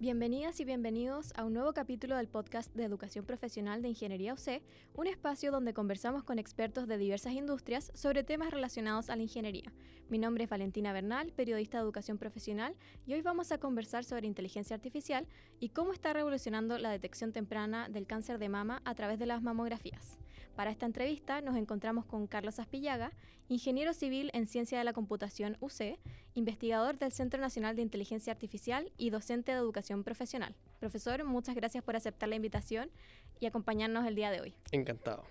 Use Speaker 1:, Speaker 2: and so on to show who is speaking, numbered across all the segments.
Speaker 1: Bienvenidas y bienvenidos a un nuevo capítulo del podcast de Educación Profesional de Ingeniería UC, un espacio donde conversamos con expertos de diversas industrias sobre temas relacionados a la ingeniería. Mi nombre es Valentina Bernal, periodista de Educación Profesional, y hoy vamos a conversar sobre inteligencia artificial y cómo está revolucionando la detección temprana del cáncer de mama a través de las mamografías. Para esta entrevista nos encontramos con Carlos Aspillaga, ingeniero civil en Ciencia de la Computación UC, investigador del Centro Nacional de Inteligencia Artificial y docente de Educación Profesional. Profesor, muchas gracias por aceptar la invitación y acompañarnos el día de hoy.
Speaker 2: Encantado.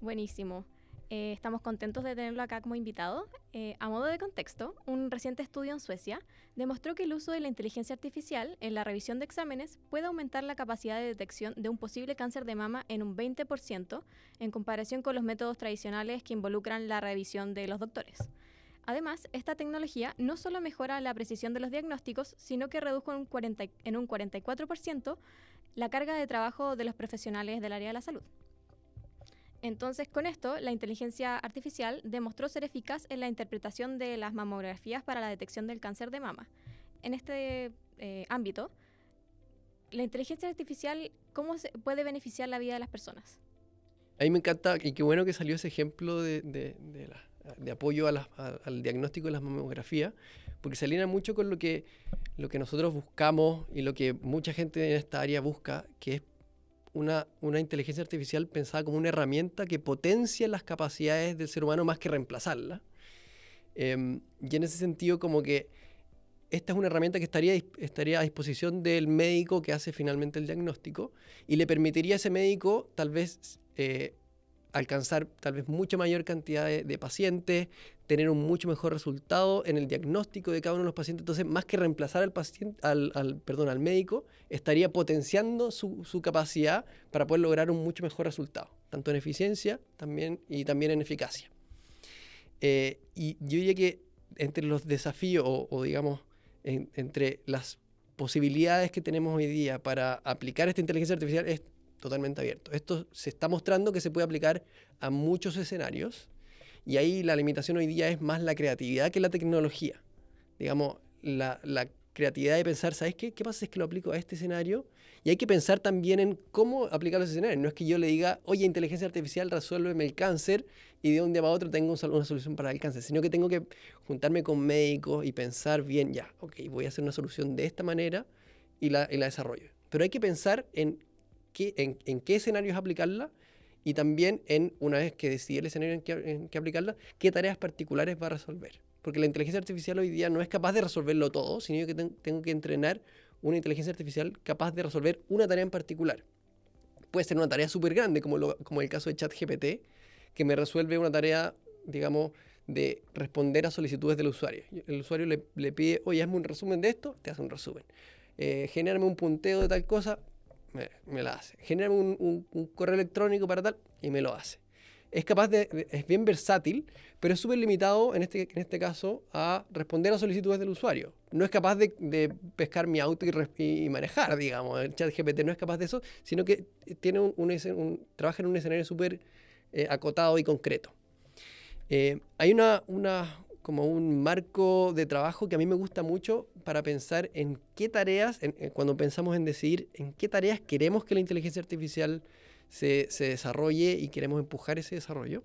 Speaker 1: Buenísimo. Eh, estamos contentos de tenerlo acá como invitado. Eh, a modo de contexto, un reciente estudio en Suecia demostró que el uso de la inteligencia artificial en la revisión de exámenes puede aumentar la capacidad de detección de un posible cáncer de mama en un 20% en comparación con los métodos tradicionales que involucran la revisión de los doctores. Además, esta tecnología no solo mejora la precisión de los diagnósticos, sino que reduce en un 44% la carga de trabajo de los profesionales del área de la salud. Entonces, con esto, la inteligencia artificial demostró ser eficaz en la interpretación de las mamografías para la detección del cáncer de mama. En este eh, ámbito, la inteligencia artificial, ¿cómo se puede beneficiar la vida de las personas?
Speaker 2: A mí me encanta, y qué bueno que salió ese ejemplo de, apoyo al diagnóstico de las mamografías, porque se alinea mucho con lo que, lo que nosotros buscamos y lo que mucha gente en esta área busca, que es una, inteligencia artificial pensada como una herramienta que potencia las capacidades del ser humano más que reemplazarla. Em, y en ese sentido, como que esta es una herramienta que estaría, estaría a disposición del médico que hace finalmente el diagnóstico y le permitiría a ese médico tal vez eh, alcanzar tal vez mucha mayor cantidad de, pacientes, tener un mucho mejor resultado en el diagnóstico de cada uno de los pacientes. Entonces, más que reemplazar al, paciente, al, perdón, al médico, estaría potenciando su, capacidad para poder lograr un mucho mejor resultado, tanto en eficiencia también, y también en eficacia. Eh, y yo diría que entre los desafíos, o, digamos, entre las posibilidades que tenemos hoy día para aplicar esta inteligencia artificial es totalmente abierto. Esto se está mostrando que se puede aplicar a muchos escenarios y ahí la limitación hoy día es más la creatividad que la tecnología. Digamos, la, creatividad de pensar, ¿sabes qué? ¿Qué pasa es que lo aplico a este escenario? Y hay que pensar también en cómo aplicar los escenarios. No es que yo le diga, oye, inteligencia artificial, resuélveme el cáncer y de un día para otro tengo una solución para el cáncer, sino que tengo que juntarme con médicos y pensar bien, ya, ok, voy a hacer una solución de esta manera y la, y la desarrollo. Pero hay que pensar en en, qué escenarios aplicarla y también en, una vez que decidí el escenario en qué, aplicarla, qué tareas particulares va a resolver. Porque la inteligencia artificial hoy día no es capaz de resolverlo todo, sino que tengo que entrenar una inteligencia artificial capaz de resolver una tarea en particular. Puede ser una tarea súper grande, como, como el caso de ChatGPT, que me resuelve una tarea, digamos, de responder a solicitudes del usuario. El usuario le, pide, oye, hazme un resumen de esto, te hace un resumen. Eh, genérame un punteo de tal cosa, me, la hace. Genera un, correo electrónico para tal y me lo hace. Es capaz de, es bien versátil, pero es súper limitado en este, en este caso a responder a solicitudes del usuario. No es capaz de, pescar mi auto y, manejar, digamos. El chat GPT no es capaz de eso, sino que tiene un, trabaja en un escenario súper eh, acotado y concreto. Eh, hay una, una, como un marco de trabajo que a mí me gusta mucho para pensar en qué tareas, cuando pensamos en decidir en qué tareas queremos que la inteligencia artificial se, desarrolle y queremos empujar ese desarrollo.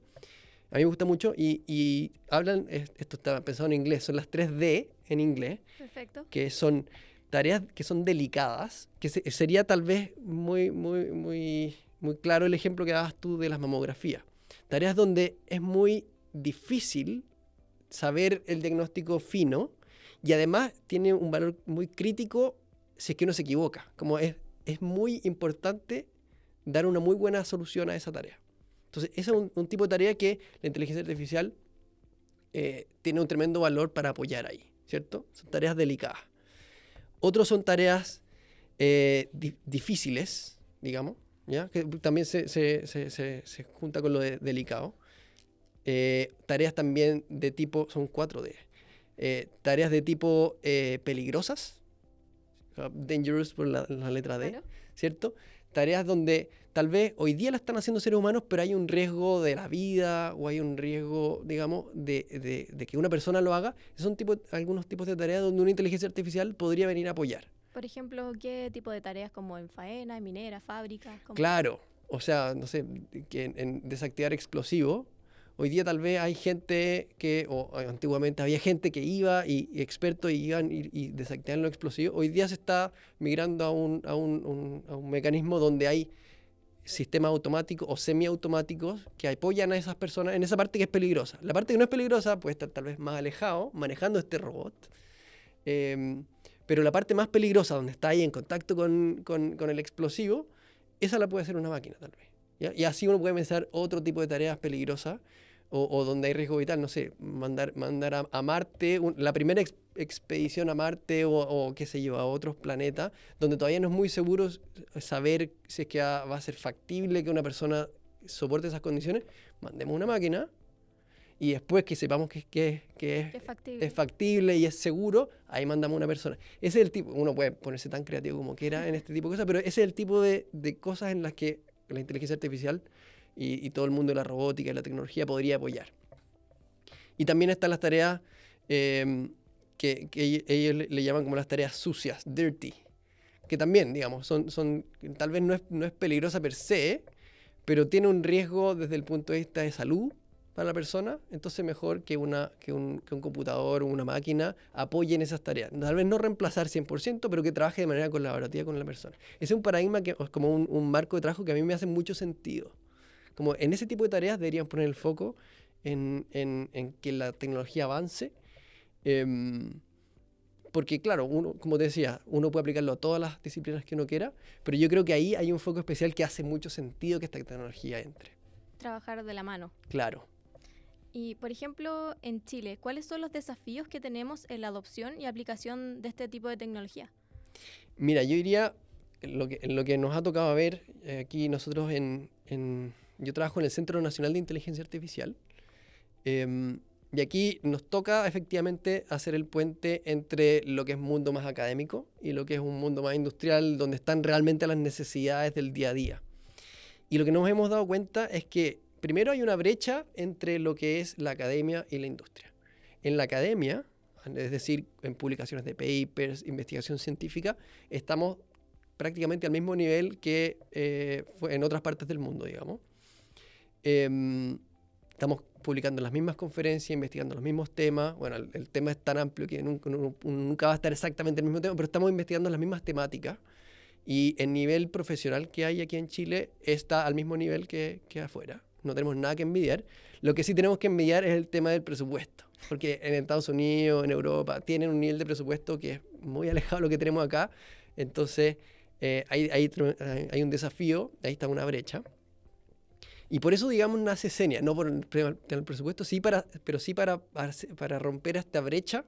Speaker 2: A mí me gusta mucho y, hablan, esto está pensado en inglés, son las 3D en inglés,
Speaker 1: Perfecto.
Speaker 2: que son tareas que son delicadas, que sería tal vez muy, muy, muy, muy claro el ejemplo que dabas tú de las mamografías. Tareas donde es muy difícil saber el diagnóstico fino y además tiene un valor muy crítico si es que uno se equivoca. Como es, es muy importante dar una muy buena solución a esa tarea. Entonces, ese es un, tipo de tarea que la inteligencia artificial eh, tiene un tremendo valor para apoyar ahí, ¿cierto? Son tareas delicadas. Otros son tareas eh, difíciles, digamos, ¿ya? que también se, se, se, junta con lo de delicado. Eh, tareas también de tipo, son 4D. Eh, tareas de tipo eh, peligrosas, dangerous por la, letra D, ¿cierto? Tareas donde tal vez hoy día la están haciendo seres humanos, pero hay un riesgo de la vida o hay un riesgo, digamos, de, que una persona lo haga. Son tipo, algunos tipos de tareas donde una inteligencia artificial podría venir a apoyar.
Speaker 1: Por ejemplo, ¿qué tipo de tareas como en faena, en minera, fábrica?
Speaker 2: Claro, o sea, no sé, que en, desactivar explosivos, hoy día tal vez hay gente que, o antiguamente había gente que iba y, expertos iban y, y, desactivaban los explosivos, hoy día se está migrando a un, a un, a un mecanismo donde hay sistemas automáticos o semiautomáticos que apoyan a esas personas en esa parte que es peligrosa. La parte que no es peligrosa puede estar tal vez más alejado, manejando este robot. Em, pero la parte más peligrosa, donde está ahí en contacto con, con, con el explosivo, esa la puede hacer una máquina tal vez. Y así uno puede pensar otro tipo de tareas peligrosas o, donde hay riesgo vital, no sé, mandar, mandar a, Marte, la primera expedición a Marte o, qué sé yo, a otros planetas, donde todavía no es muy seguro saber si es que va a ser factible que una persona soporte esas condiciones, mandemos una máquina y después que sepamos que, que, que es, factible. es, factible. y es seguro, ahí mandamos una persona. Ese es el tipo, uno puede ponerse tan creativo como quiera en este tipo de cosas, pero ese es el tipo de, de cosas en las que la inteligencia artificial y, todo el mundo de la robótica y la tecnología podría apoyar. Y también están las tareas em, que, ellos le, llaman como las tareas sucias, dirty, que también, digamos, son, son tal vez no es, no es peligrosa per se, pero tiene un riesgo desde el punto de vista de salud para la persona, entonces mejor que, una, que, un, que un computador o una máquina apoyen esas tareas. Tal vez no reemplazar 100%, pero que trabaje de manera colaborativa con la persona. Ese es un paradigma que como un, un marco de trabajo que a mí me hace mucho sentido. Como en ese tipo de tareas deberían poner el foco en, que la tecnología avance. Em, porque claro, uno, como te decía, uno puede aplicarlo a todas las disciplinas que uno quiera, pero yo creo que ahí hay un foco especial que hace mucho sentido que esta tecnología entre.
Speaker 1: Trabajar de la mano.
Speaker 2: Claro.
Speaker 1: Y, por ejemplo, en Chile, ¿cuáles son los desafíos que tenemos en la adopción y aplicación de este tipo de tecnología?
Speaker 2: Mira, yo diría, lo que, lo que nos ha tocado ver eh, aquí nosotros en, yo trabajo en el Centro Nacional de Inteligencia Artificial. Em, y aquí nos toca efectivamente hacer el puente entre lo que es mundo más académico y lo que es un mundo más industrial, donde están realmente las necesidades del día a día. Y lo que nos hemos dado cuenta es que primero hay una brecha entre lo que es la academia y la industria. En la academia, es decir, en publicaciones de papers, investigación científica, estamos prácticamente al mismo nivel que eh, en otras partes del mundo, digamos. Em, estamos publicando las mismas conferencias, investigando los mismos temas. Bueno, el, tema es tan amplio que nunca, va a estar exactamente el mismo tema, pero estamos investigando las mismas temáticas. Y el nivel profesional que hay aquí en Chile está al mismo nivel que, que afuera. No tenemos nada que envidiar. Lo que sí tenemos que envidiar es el tema del presupuesto. Porque en Estados Unidos, en Europa, tienen un nivel de presupuesto que es muy alejado de lo que tenemos acá. Entonces, eh, hay, hay, hay un desafío, ahí está una brecha. Y por eso, digamos, nace Senia, no por el, presupuesto, sí para, pero sí para, para, romper esta brecha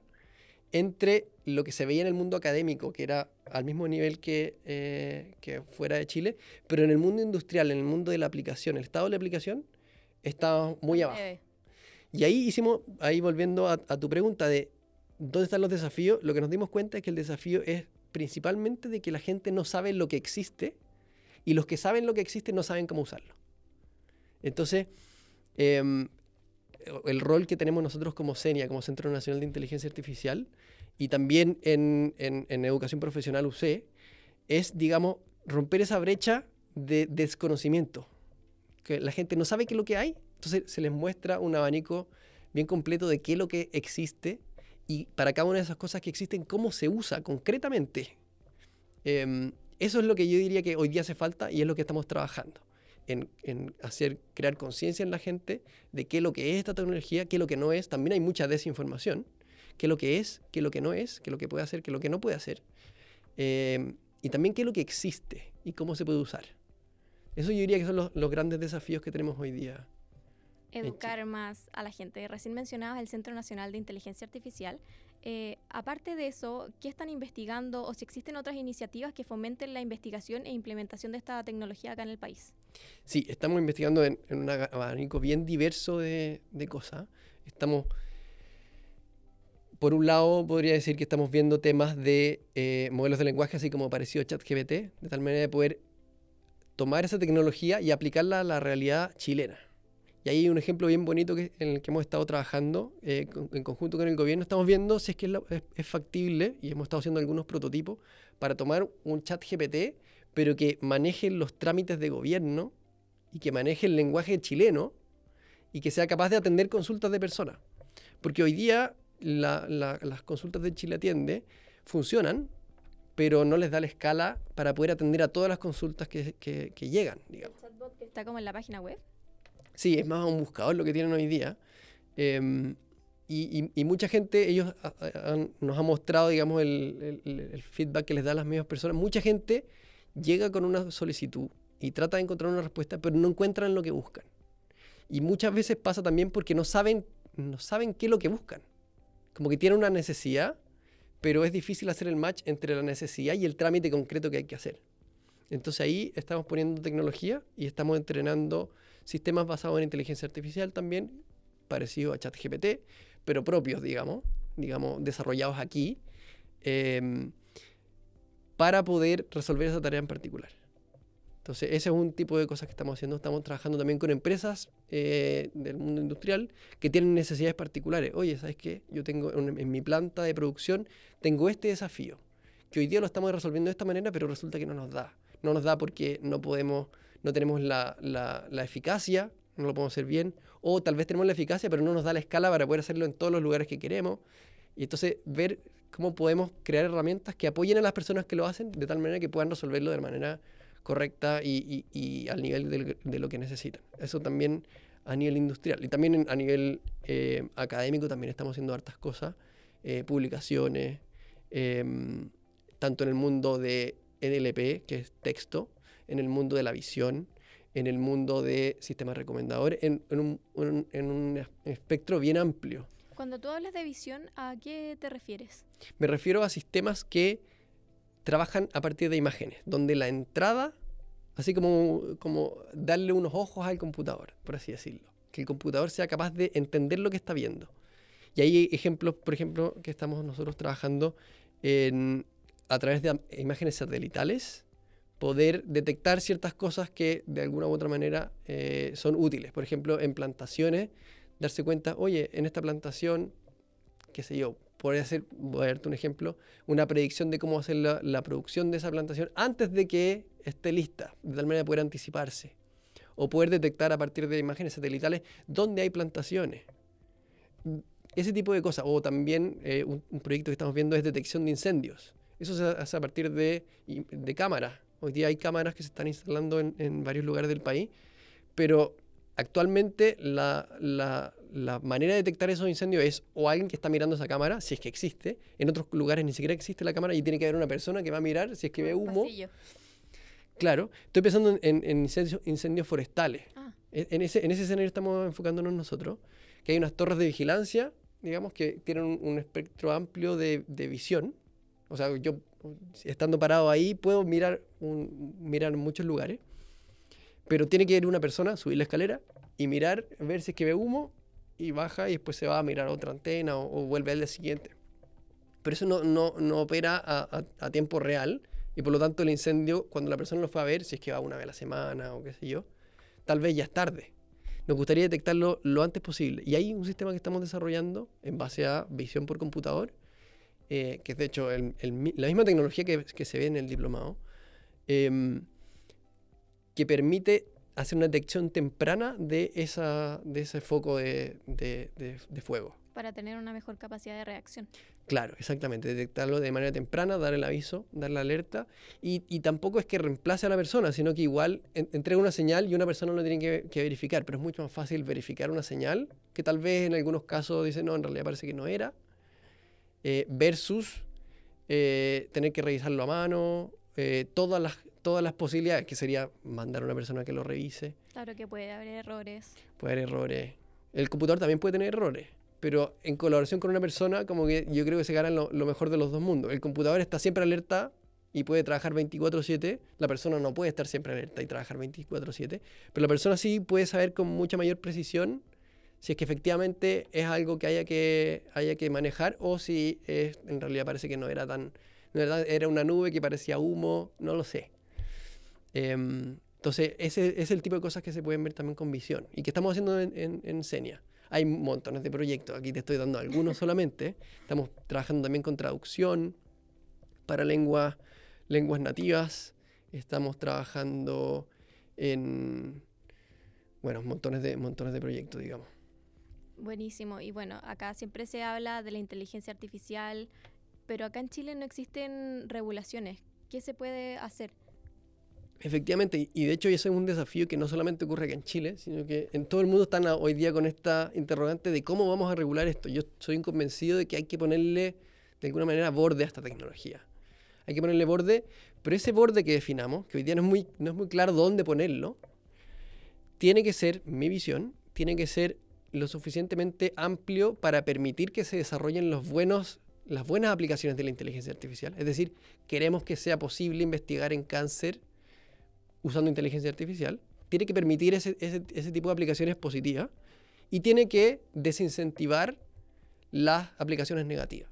Speaker 2: entre lo que se veía en el mundo académico, que era al mismo nivel que, eh, que fuera de Chile, pero en el mundo industrial, en el mundo de la aplicación, el estado de la aplicación, está muy abajo. Y ahí hicimos, ahí volviendo a, a tu pregunta de dónde están los desafíos, lo que nos dimos cuenta es que el desafío es principalmente de que la gente no sabe lo que existe y los que saben lo que existe no saben cómo usarlo. Entonces, em, el rol que tenemos nosotros como CENIA, como Centro Nacional de Inteligencia Artificial, y también en, Educación Profesional UC, es, digamos, romper esa brecha de desconocimiento. Que la gente no sabe qué es lo que hay, entonces se les muestra un abanico bien completo de qué es lo que existe y para cada una de esas cosas que existen, cómo se usa concretamente. Em, eso es lo que yo diría que hoy día hace falta y es lo que estamos trabajando en, hacer, crear conciencia en la gente de qué es lo que es esta tecnología, qué es lo que no es. También hay mucha desinformación. Qué es lo que es, qué es lo que no es, qué es lo que puede hacer, qué es lo que no puede hacer. Eh, y también qué es lo que existe y cómo se puede usar. Eso yo diría que son los, grandes desafíos que tenemos hoy día
Speaker 1: educar más a la gente. Recién mencionabas el Centro Nacional de Inteligencia Artificial. Eh, aparte de eso, ¿qué están investigando o si existen otras iniciativas que fomenten la investigación e implementación de esta tecnología acá en el país?
Speaker 2: Sí, estamos investigando en, un abanico bien diverso de, cosas. Estamos, por un lado, podría decir que estamos viendo temas de eh, modelos de lenguaje, así como parecido ChatGPT, de tal manera de poder tomar esa tecnología y aplicarla a la realidad chilena Y ahí hay un ejemplo bien bonito que, en el que hemos estado trabajando eh, en conjunto con el gobierno. Estamos viendo si es que es, factible y hemos estado haciendo algunos prototipos para tomar un chat GPT, pero que maneje los trámites de gobierno y que maneje el lenguaje chileno y que sea capaz de atender consultas de personas. Porque hoy día las consultas de Chile Atiende funcionan, pero no les da la escala para poder atender a todas las consultas que, que llegan, digamos.
Speaker 1: ¿El chatbot que está como en la página web?
Speaker 2: Sí, es más un buscador lo que tienen hoy día. Em, y, mucha gente, ellos nos han mostrado, digamos, el, feedback que les dan las mismas personas. Mucha gente llega con una solicitud y trata de encontrar una respuesta, pero no encuentran lo que buscan. Y muchas veces pasa también porque no saben, no saben qué es lo que buscan. Como que tienen una necesidad, pero es difícil hacer el match entre la necesidad y el trámite concreto que hay que hacer. Entonces ahí estamos poniendo tecnología y estamos entrenando sistemas basados en inteligencia artificial también, parecidos a ChatGPT, pero propios, digamos, digamos, desarrollados aquí, em, para poder resolver esa tarea en particular. Entonces, ese es un tipo de cosas que estamos haciendo. Estamos trabajando también con empresas eh, del mundo industrial que tienen necesidades particulares. Oye, ¿sabes qué? Yo tengo en, mi planta de producción, tengo este desafío, que hoy día lo estamos resolviendo de esta manera, pero resulta que no nos da. No nos da porque no podemos no tenemos la, eficacia, no lo podemos hacer bien, o tal vez tenemos la eficacia, pero no nos da la escala para poder hacerlo en todos los lugares que queremos. Y entonces ver cómo podemos crear herramientas que apoyen a las personas que lo hacen de tal manera que puedan resolverlo de manera correcta y, al nivel de, lo que necesitan. Eso también a nivel industrial. Y también a nivel eh, académico también estamos haciendo hartas cosas, eh, publicaciones, em, tanto en el mundo de NLP, que es texto, en el mundo de la visión, en el mundo de sistemas recomendadores, en, un, espectro bien amplio.
Speaker 1: Cuando tú hablas de visión, ¿a qué te refieres?
Speaker 2: Me refiero a sistemas que trabajan a partir de imágenes, donde la entrada, así como, como darle unos ojos al computador, por así decirlo, que el computador sea capaz de entender lo que está viendo. Y hay ejemplos, por ejemplo, que estamos nosotros trabajando en, a través de imágenes satelitales poder detectar ciertas cosas que de alguna u otra manera eh, son útiles. Por ejemplo, en plantaciones, darse cuenta, oye, en esta plantación, qué sé yo, podría hacer, voy a darte un ejemplo, una predicción de cómo hacer la, la, producción de esa plantación antes de que esté lista, de tal manera poder anticiparse. O poder detectar a partir de imágenes satelitales dónde hay plantaciones. Ese tipo de cosas. O también eh, un, proyecto que estamos viendo es detección de incendios. Eso se hace a partir de, de cámaras Hoy día hay cámaras que se están instalando en, varios lugares del país, pero actualmente la, manera de detectar esos incendios es o alguien que está mirando esa cámara, si es que existe, en otros lugares ni siquiera existe la cámara y tiene que haber una persona que va a mirar si es que ve humo. Claro, estoy pensando en, incendios, forestales. Ah. E, en, ese, en ese escenario estamos enfocándonos nosotros, que hay unas torres de vigilancia, digamos, que tienen un, espectro amplio de, de visión. O sea, yo estando parado ahí, puedo mirar, un, mirar muchos lugares, pero tiene que ir una persona, subir la escalera y mirar, ver si es que ve humo y baja y después se va a mirar otra antena o, vuelve al día siguiente. Pero eso no, no, no opera a, a, tiempo real y por lo tanto el incendio, cuando la persona lo fue a ver, si es que va una vez a la semana o qué sé yo, tal vez ya es tarde. Nos gustaría detectarlo lo antes posible. Y hay un sistema que estamos desarrollando en base a visión por computador, eh, que es de hecho la misma tecnología que, se ve en el diplomado, em, que permite hacer una detección temprana de, esa, de ese foco de, fuego.
Speaker 1: Para tener una mejor capacidad de reacción.
Speaker 2: Claro, exactamente. Detectarlo de manera temprana, dar el aviso, dar la alerta. Y, tampoco es que reemplace a la persona, sino que igual entrega una señal y una persona lo tiene que, que, verificar. Pero es mucho más fácil verificar una señal que tal vez en algunos casos dice, no, en realidad parece que no era. Eh, versus eh, tener que revisarlo a mano, eh, todas, las, todas las posibilidades, que sería mandar a una persona que lo revise.
Speaker 1: Claro que puede haber errores.
Speaker 2: Puede haber errores. El computador también puede tener errores, pero en colaboración con una persona, como que yo creo que se ganan lo, mejor de los dos mundos. El computador está siempre alerta y puede trabajar 24/7, la persona no puede estar siempre alerta y trabajar 24/7, pero la persona sí puede saber con mucha mayor precisión si es que efectivamente es algo que haya que, haya que manejar o si en realidad parece que no era tan... era una nube que parecía humo, no lo sé. Em, Entonces, ese es el tipo de cosas que se pueden ver también con visión y que estamos haciendo en, en, en Senia. Hay montones de proyectos, aquí te estoy dando algunos solamente. Estamos trabajando también con traducción para lenguas, lenguas nativas. Estamos trabajando en, bueno, montones de, montones de proyectos, digamos.
Speaker 1: Buenísimo. Y bueno, acá siempre se habla de la inteligencia artificial, pero acá en Chile no existen regulaciones. ¿Qué se puede hacer?
Speaker 2: Efectivamente, y de hecho ese es un desafío que no solamente ocurre acá en Chile, sino que en todo el mundo están hoy día con esta interrogante de cómo vamos a regular esto. Yo soy convencido de que hay que ponerle de alguna manera borde a esta tecnología. Hay que ponerle borde, pero ese borde que definamos, que hoy día no es muy, no es muy claro dónde ponerlo, tiene que ser, mi visión, tiene que ser lo suficientemente amplio para permitir que se desarrollen las buenas aplicaciones de la inteligencia artificial. Es decir, queremos que sea posible investigar en cáncer usando inteligencia artificial, tiene que permitir ese, tipo de aplicaciones positivas y tiene que desincentivar las aplicaciones negativas.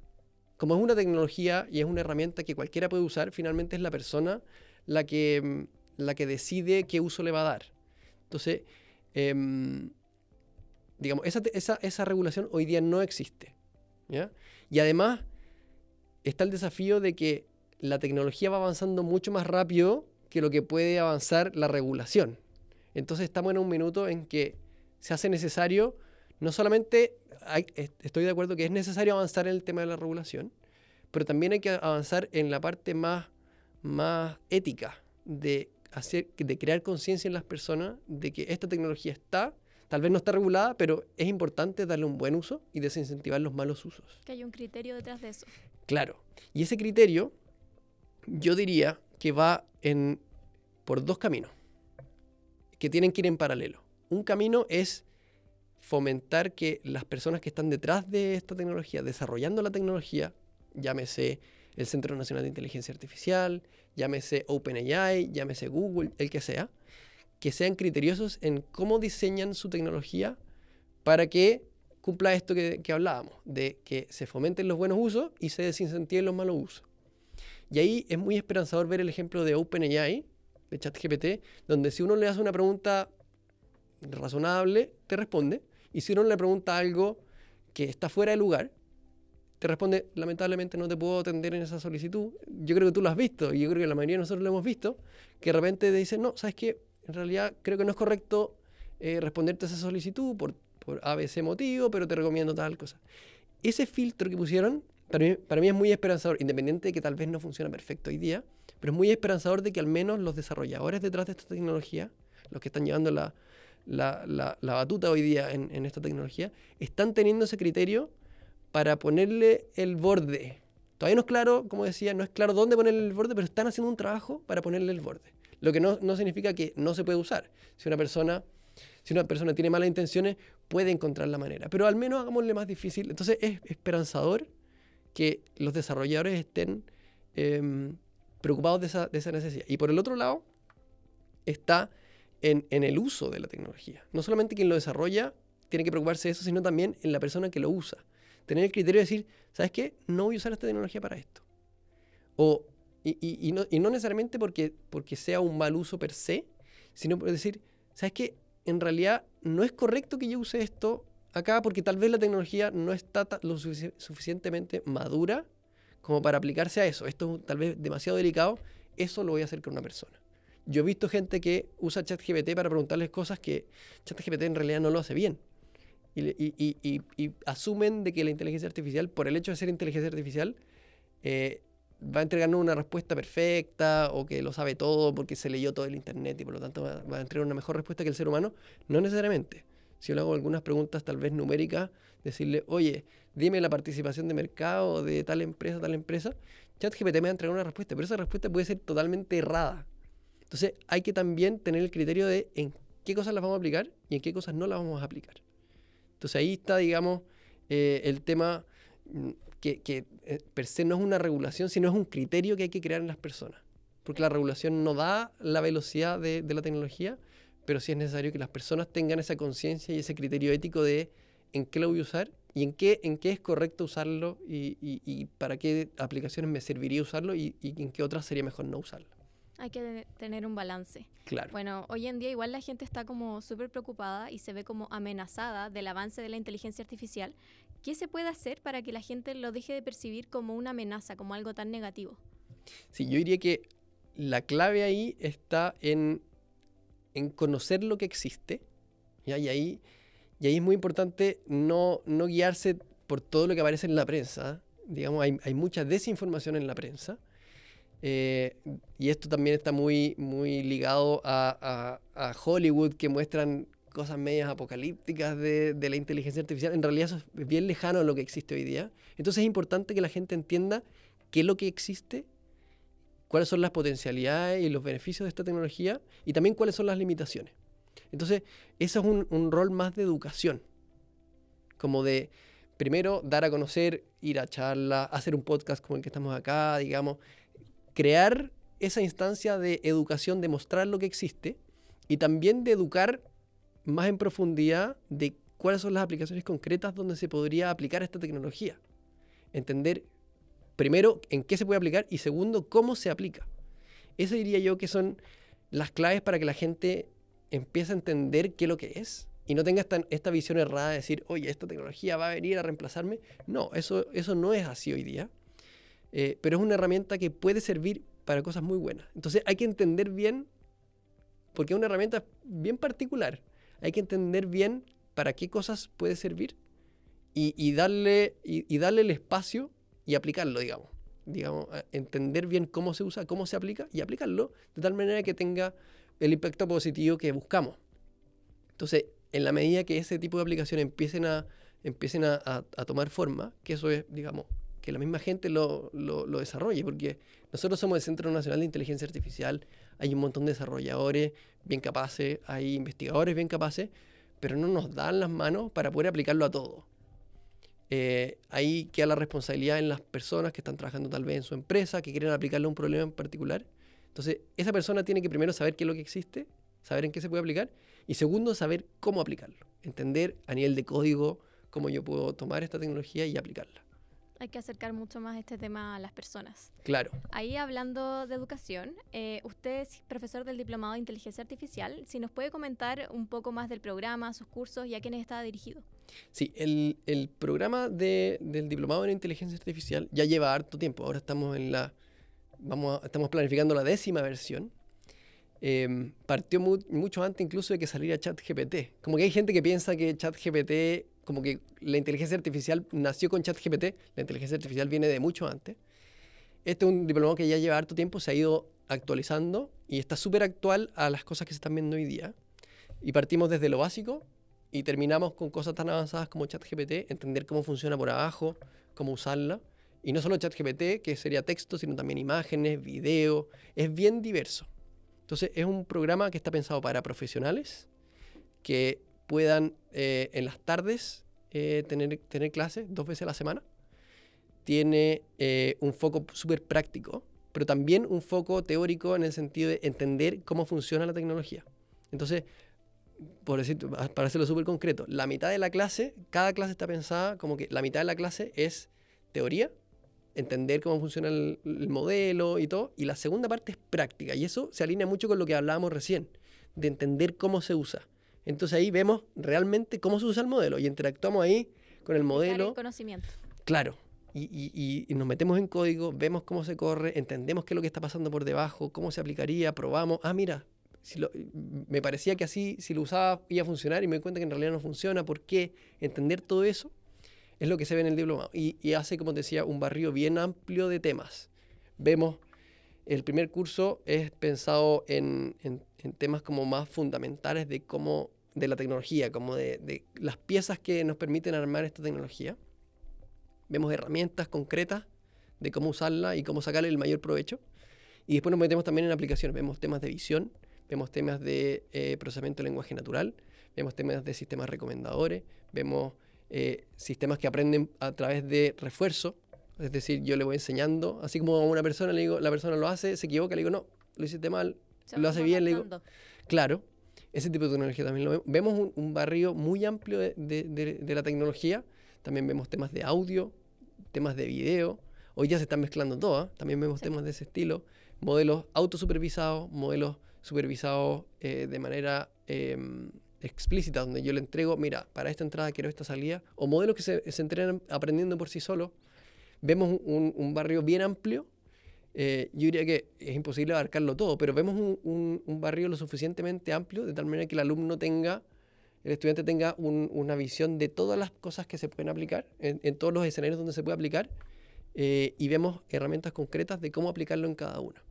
Speaker 2: Como es una tecnología y es una herramienta que cualquiera puede usar, finalmente es la persona la que, la que decide qué uso le va a dar. Entonces, em, digamos, esa, esa, esa, regulación hoy día no existe. ¿ya? Y además está el desafío de que la tecnología va avanzando mucho más rápido que lo que puede avanzar la regulación. Entonces estamos en un minuto en que se hace necesario, no solamente estoy de acuerdo que es necesario avanzar en el tema de la regulación, pero también hay que avanzar en la parte más, más ética de, hacer, de crear conciencia en las personas de que esta tecnología está, tal vez no está regulada, pero es importante darle un buen uso y desincentivar los malos usos.
Speaker 1: Que hay un criterio detrás de eso.
Speaker 2: Claro. Y ese criterio, yo diría que va en, por dos caminos que tienen que ir en paralelo. Un camino es fomentar que las personas que están detrás de esta tecnología, desarrollando la tecnología, llámese el Centro Nacional de Inteligencia Artificial, llámese OpenAI, llámese Google, el que sea, que sean criteriosos en cómo diseñan su tecnología para que cumpla esto que, hablábamos, de que se fomenten los buenos usos y se desincentiven los malos usos. Y ahí es muy esperanzador ver el ejemplo de OpenAI, de ChatGPT, donde si uno le hace una pregunta razonable, te responde. Y si uno le pregunta algo que está fuera de lugar, te responde, lamentablemente no te puedo atender en esa solicitud. Yo creo que tú lo has visto, y yo creo que la mayoría de nosotros lo hemos visto, que de repente te dicen, no, ¿sabes qué? En realidad creo que no es correcto eh, responderte a esa solicitud por, por ABC motivo, pero te recomiendo tal cosa. Ese filtro que pusieron para mí, es muy esperanzador, independiente de que tal vez no funcione perfecto hoy día, pero es muy esperanzador de que al menos los desarrolladores detrás de esta tecnología, los que están llevando la, la, batuta hoy día en, en, esta tecnología, están teniendo ese criterio para ponerle el borde. Todavía no es claro, como decía, no es claro dónde ponerle el borde, pero están haciendo un trabajo para ponerle el borde. Lo que no, no significa que no se puede usar. Si una persona si una persona tiene malas intenciones, puede encontrar la manera. Pero al menos hagámosle más difícil. Entonces es esperanzador que los desarrolladores estén em, preocupados de esa, de esa, necesidad. Y por el otro lado, está en, en, el uso de la tecnología. No solamente quien lo desarrolla tiene que preocuparse de eso, sino también en la persona que lo usa. Tener el criterio de decir, ¿sabes qué? No voy a usar esta tecnología para esto. O, y, y, y, no, y no, necesariamente porque, porque sea un mal uso per se, sino por decir, ¿sabes qué? En realidad no es correcto que yo use esto acá porque tal vez la tecnología no está lo suficientemente madura como para aplicarse a eso. Esto es tal vez demasiado delicado. Eso lo voy a hacer con una persona. Yo he visto gente que usa ChatGPT para preguntarles cosas que ChatGPT en realidad no lo hace bien. Y, asumen de que la inteligencia artificial, por el hecho de ser inteligencia artificial, eh, va a entregarnos una respuesta perfecta o que lo sabe todo porque se leyó todo el Internet y por lo tanto va a entregar una mejor respuesta que el ser humano. No necesariamente si yo le hago algunas preguntas tal vez numéricas, decirle, oye, dime la participación de mercado de tal empresa, tal empresa, ChatGPT me va a entregar una respuesta, pero esa respuesta puede ser totalmente errada. Entonces hay que también tener el criterio de en qué cosas las vamos a aplicar y en qué cosas no las vamos a aplicar. Entonces ahí está, digamos, eh, el tema mm, que, que eh, per se no es una regulación, sino es un criterio que hay que crear en las personas. Porque la regulación no da la velocidad de, de la tecnología, pero sí es necesario que las personas tengan esa conciencia y ese criterio ético de en qué lo voy a usar y en qué, en qué es correcto usarlo y, para qué aplicaciones me serviría usarlo y, y, en qué otras sería mejor no usarlo.
Speaker 1: Hay que tener un balance.
Speaker 2: Claro.
Speaker 1: Bueno, hoy en día igual la gente está como súper preocupada y se ve como amenazada del avance de la inteligencia artificial. ¿Qué se puede hacer para que la gente lo deje de percibir como una amenaza, como algo tan negativo?
Speaker 2: Sí, yo diría que la clave ahí está en, en conocer lo que existe. ¿ya? Y, ahí, y ahí es muy importante no, no guiarse por todo lo que aparece en la prensa. Digamos, hay, hay mucha desinformación en la prensa. Eh, y esto también está muy, muy ligado a, a, Hollywood, que muestran cosas medias apocalípticas de, de, la inteligencia artificial. En realidad eso es bien lejano a lo que existe hoy día. Entonces es importante que la gente entienda qué es lo que existe, cuáles son las potencialidades y los beneficios de esta tecnología y también cuáles son las limitaciones. Entonces, eso es un, un rol más de educación, como de, primero, dar a conocer, ir a charla, hacer un podcast como el que estamos acá, digamos, crear esa instancia de educación, de mostrar lo que existe y también de educar más en profundidad de cuáles son las aplicaciones concretas donde se podría aplicar esta tecnología. Entender, primero, en qué se puede aplicar y segundo, cómo se aplica. Eso diría yo que son las claves para que la gente empiece a entender qué es lo que es y no tenga esta, visión errada de decir, oye, esta tecnología va a venir a reemplazarme. No, eso, eso no es así hoy día. Eh, pero es una herramienta que puede servir para cosas muy buenas. Entonces hay que entender bien, porque es una herramienta bien particular, hay que entender bien para qué cosas puede servir y, darle, y, darle el espacio y aplicarlo, digamos. digamos. Entender bien cómo se usa, cómo se aplica y aplicarlo de tal manera que tenga el impacto positivo que buscamos. Entonces, en la medida que ese tipo de aplicaciones empiecen a, empiecen a tomar forma, que eso es, digamos, que la misma gente lo, lo, desarrolle, porque nosotros somos el Centro Nacional de Inteligencia Artificial, hay un montón de desarrolladores bien capaces, hay investigadores bien capaces, pero no nos dan las manos para poder aplicarlo a todo. Eh, ahí queda la responsabilidad en las personas que están trabajando tal vez en su empresa, que quieren aplicarle a un problema en particular. Entonces, esa persona tiene que primero saber qué es lo que existe, saber en qué se puede aplicar, y segundo, saber cómo aplicarlo. Entender a nivel de código cómo yo puedo tomar esta tecnología y aplicarla
Speaker 1: hay que acercar mucho más este tema a las personas.
Speaker 2: Claro.
Speaker 1: Ahí hablando de educación, eh, usted es profesor del Diplomado de Inteligencia Artificial. Si nos puede comentar un poco más del programa, sus cursos y a quiénes está dirigido.
Speaker 2: Sí, el, el programa de, del Diplomado en Inteligencia Artificial ya lleva harto tiempo. Ahora estamos en la. Vamos a, estamos planificando la décima versión. Eh, partió mu mucho antes incluso de que saliera ChatGPT. Como que hay gente que piensa que ChatGPT como que la inteligencia artificial nació con ChatGPT, la inteligencia artificial viene de mucho antes. Este es un diplomado que ya lleva harto tiempo, se ha ido actualizando y está súper actual a las cosas que se están viendo hoy día. Y partimos desde lo básico y terminamos con cosas tan avanzadas como ChatGPT, entender cómo funciona por abajo, cómo usarla. Y no solo ChatGPT, que sería texto, sino también imágenes, video. Es bien diverso. Entonces es un programa que está pensado para profesionales que puedan eh, en las tardes eh, tener, tener clases dos veces a la semana. Tiene eh, un foco súper práctico, pero también un foco teórico en el sentido de entender cómo funciona la tecnología. Entonces, por decir, para hacerlo súper concreto, la mitad de la clase, cada clase está pensada como que la mitad de la clase es teoría, entender cómo funciona el, el, modelo y todo, y la segunda parte es práctica, y eso se alinea mucho con lo que hablábamos recién, de entender cómo se usa. Entonces ahí vemos realmente cómo se usa el modelo y interactuamos ahí con el modelo.
Speaker 1: El conocimiento.
Speaker 2: Claro. Y, y, y, nos metemos en código, vemos cómo se corre, entendemos qué es lo que está pasando por debajo, cómo se aplicaría, probamos. Ah, mira, si lo, me parecía que así, si lo usaba, iba a funcionar y me doy cuenta que en realidad no funciona. ¿Por qué? Entender todo eso es lo que se ve en el diplomado. Y, y hace, como te decía, un barrio bien amplio de temas. Vemos, el primer curso es pensado en, temas como más fundamentales de cómo de la tecnología, como de, de, las piezas que nos permiten armar esta tecnología. Vemos herramientas concretas de cómo usarla y cómo sacarle el mayor provecho. Y después nos metemos también en aplicaciones. Vemos temas de visión, vemos temas de eh, procesamiento de lenguaje natural, vemos temas de sistemas recomendadores, vemos eh, sistemas que aprenden a través de refuerzo. Es decir, yo le voy enseñando, así como a una persona le digo, la persona lo hace, se equivoca, le digo, no, lo hiciste mal,
Speaker 1: Se
Speaker 2: lo hace bien, le digo, claro, ese tipo de tecnología también lo vemos. Vemos un, un barrio muy amplio de, de, de, de, la tecnología. También vemos temas de audio, temas de video. Hoy ya se están mezclando todas, también vemos temas de ese estilo, modelos autosupervisados, modelos supervisados eh, de manera em, explícita, donde yo le entrego, mira, para esta entrada quiero esta salida, o modelos que se, se entrenan aprendiendo por sí solos. Vemos un, barrio bien amplio. Eh, yo diría que es imposible abarcarlo todo, pero vemos un, barrio lo suficientemente amplio de tal manera que el alumno tenga, el estudiante tenga una visión de todas las cosas que se pueden aplicar, en, en todos los escenarios donde se puede aplicar, eh, y vemos herramientas concretas de cómo aplicarlo en cada una.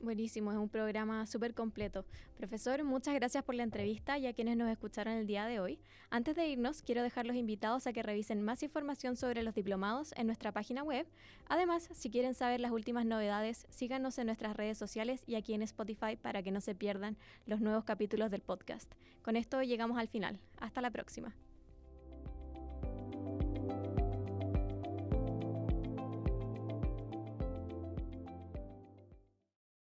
Speaker 1: Buenísimo, es un programa súper completo. Profesor, muchas gracias por la entrevista y a quienes nos escucharon el día de hoy. Antes de irnos, quiero dejar los invitados a que revisen más información sobre los diplomados en nuestra página web. Además, si quieren saber las últimas novedades, síganos en nuestras redes sociales y aquí en Spotify para que no se pierdan los nuevos capítulos del podcast. Con esto llegamos al final. Hasta la próxima.